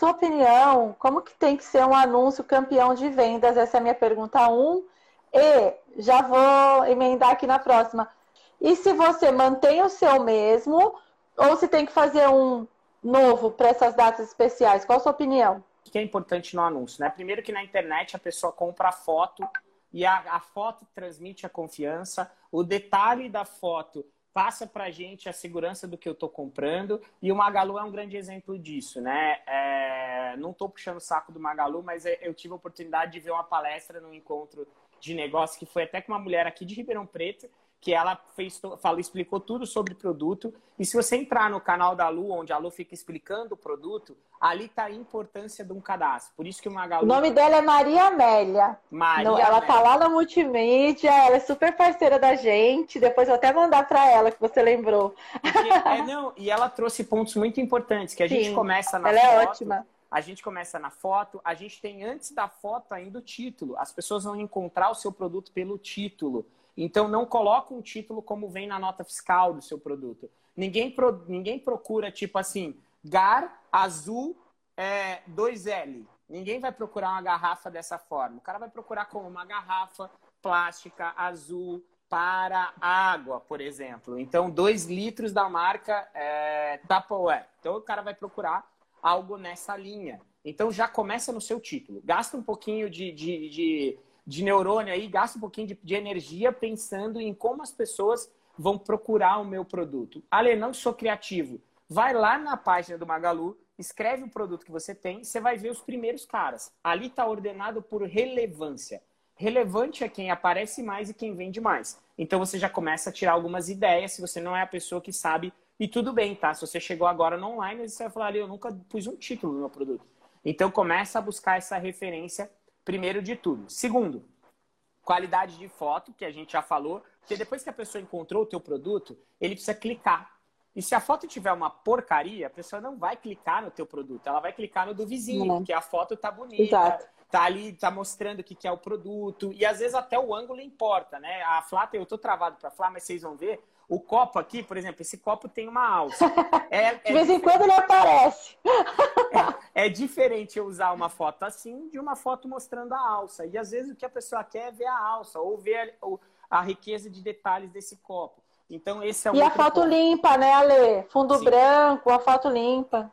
sua opinião, como que tem que ser um anúncio campeão de vendas? Essa é a minha pergunta 1. Um. E já vou emendar aqui na próxima. E se você mantém o seu mesmo, ou se tem que fazer um novo para essas datas especiais? Qual a sua opinião? O que é importante no anúncio? Né? Primeiro que na internet a pessoa compra a foto e a, a foto transmite a confiança. O detalhe da foto passa para a gente a segurança do que eu estou comprando. E o Magalu é um grande exemplo disso, né? É, não estou puxando o saco do Magalu, mas é, eu tive a oportunidade de ver uma palestra no encontro de negócio que foi até com uma mulher aqui de Ribeirão Preto que ela fez, falou, explicou tudo sobre o produto. E se você entrar no canal da Lu, onde a Lu fica explicando o produto, ali está a importância de um cadastro. Por isso que o Magalu... O nome dela é Maria Amélia. Maria Não, Ela está lá na multimídia, ela é super parceira da gente. Depois eu vou até mandar para ela, que você lembrou. Porque, é, não, e ela trouxe pontos muito importantes, que a Sim, gente começa na ela é foto, é ótima. A gente começa na foto, a gente tem antes da foto ainda o título. As pessoas vão encontrar o seu produto pelo título. Então, não coloca um título como vem na nota fiscal do seu produto. Ninguém, pro, ninguém procura, tipo assim, GAR azul é, 2L. Ninguém vai procurar uma garrafa dessa forma. O cara vai procurar como uma garrafa plástica azul para água, por exemplo. Então, 2 litros da marca é, Tupperware. Então, o cara vai procurar algo nessa linha. Então, já começa no seu título. Gasta um pouquinho de, de, de de neurônio aí, gasta um pouquinho de, de energia pensando em como as pessoas vão procurar o meu produto. Ale, não sou criativo. Vai lá na página do Magalu, escreve o produto que você tem, você vai ver os primeiros caras. Ali está ordenado por relevância. Relevante é quem aparece mais e quem vende mais. Então você já começa a tirar algumas ideias se você não é a pessoa que sabe. E tudo bem, tá? Se você chegou agora no online, você vai falar ali, eu nunca pus um título no meu produto. Então começa a buscar essa referência primeiro de tudo. Segundo, qualidade de foto, que a gente já falou, porque depois que a pessoa encontrou o teu produto, ele precisa clicar. E se a foto tiver uma porcaria, a pessoa não vai clicar no teu produto, ela vai clicar no do vizinho, uhum. porque a foto tá bonita, Exato. tá ali, tá mostrando o que, que é o produto, e às vezes até o ângulo importa, né? A Flá, eu tô travado para Flá, mas vocês vão ver, o copo aqui, por exemplo, esse copo tem uma alça. É, de é vez em quando ele aparece. É, diferente eu usar uma foto assim de uma foto mostrando a alça. E às vezes o que a pessoa quer é ver a alça ou ver a, a riqueza de detalhes desse copo. Então esse é um E a foto ponto. limpa, né, Ale? Fundo Sim. branco, a foto limpa.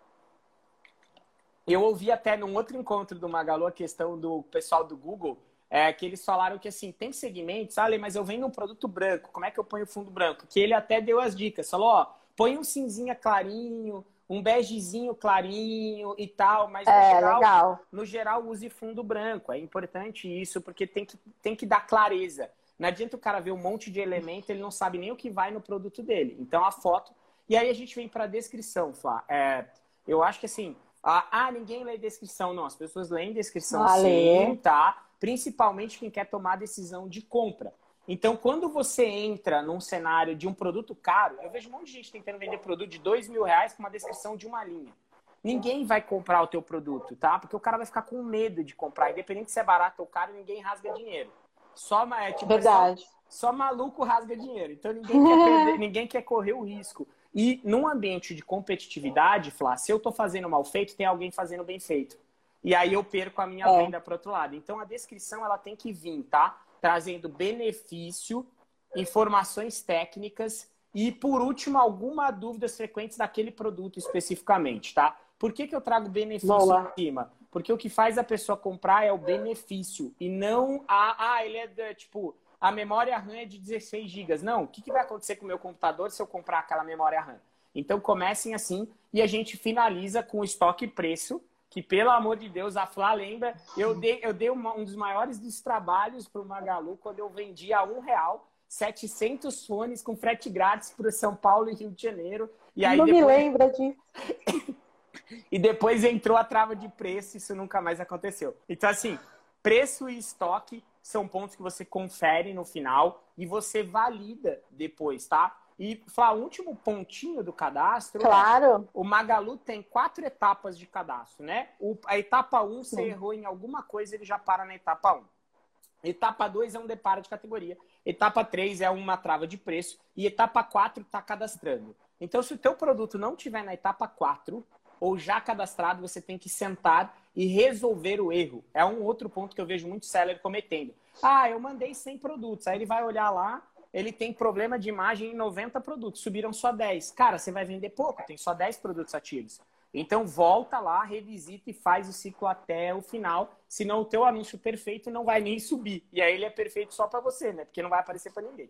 Eu ouvi até num outro encontro do Magalu a questão do pessoal do Google é, que eles falaram que assim, tem segmentos, ah, mas eu vendo um produto branco, como é que eu ponho o fundo branco? Que ele até deu as dicas, falou, ó, põe um cinzinha clarinho, um begezinho clarinho e tal, mas no, é, geral, legal. no geral use fundo branco. É importante isso, porque tem que, tem que dar clareza. Não adianta o cara ver um monte de elemento, ele não sabe nem o que vai no produto dele. Então a foto. E aí a gente vem para a descrição, Flá. É, eu acho que assim, ah, ninguém lê descrição. Não, as pessoas leem descrição ah, sim, tá? principalmente quem quer tomar decisão de compra. Então, quando você entra num cenário de um produto caro, eu vejo um monte de gente tentando vender produto de dois mil reais com uma descrição de uma linha. Ninguém vai comprar o teu produto, tá? Porque o cara vai ficar com medo de comprar. Independente se é barato ou caro, ninguém rasga dinheiro. Só, é, tipo, Verdade. Só, só, maluco rasga dinheiro. Então, ninguém quer, perder, ninguém quer correr o risco. E num ambiente de competitividade, Flá, se eu estou fazendo mal feito, tem alguém fazendo bem feito e aí eu perco a minha é. venda para outro lado. Então a descrição ela tem que vir, tá? Trazendo benefício, informações técnicas e, por último, alguma dúvidas frequentes daquele produto especificamente, tá? Por que, que eu trago benefício em cima? Porque o que faz a pessoa comprar é o benefício e não a. Ah, ele é tipo. A memória RAM é de 16 GB. Não, o que, que vai acontecer com o meu computador se eu comprar aquela memória RAM? Então comecem assim e a gente finaliza com estoque e preço que, pelo amor de Deus, a Flá lembra, eu dei, eu dei uma, um dos maiores dos trabalhos para o Magalu quando eu vendi a um real 700 fones com frete grátis para São Paulo e Rio de Janeiro. E aí Não depois... me lembra disso. e depois entrou a trava de preço, isso nunca mais aconteceu. Então, assim, preço e estoque são pontos que você confere no final e você valida depois, tá? E falar o último pontinho do cadastro. Claro. O Magalu tem quatro etapas de cadastro, né? O, a etapa 1, um, você errou em alguma coisa, ele já para na etapa 1. Um. Etapa 2 é um deparo de categoria. Etapa 3 é uma trava de preço. E etapa 4 está cadastrando. Então, se o teu produto não tiver na etapa 4, ou já cadastrado, você tem que sentar e resolver o erro. É um outro ponto que eu vejo muito seller cometendo. Ah, eu mandei 100 produtos. Aí ele vai olhar lá, ele tem problema de imagem em 90 produtos, subiram só 10. Cara, você vai vender pouco, tem só 10 produtos ativos. Então volta lá, revisita e faz o ciclo até o final, senão o teu anúncio perfeito não vai nem subir. E aí ele é perfeito só para você, né? Porque não vai aparecer para ninguém.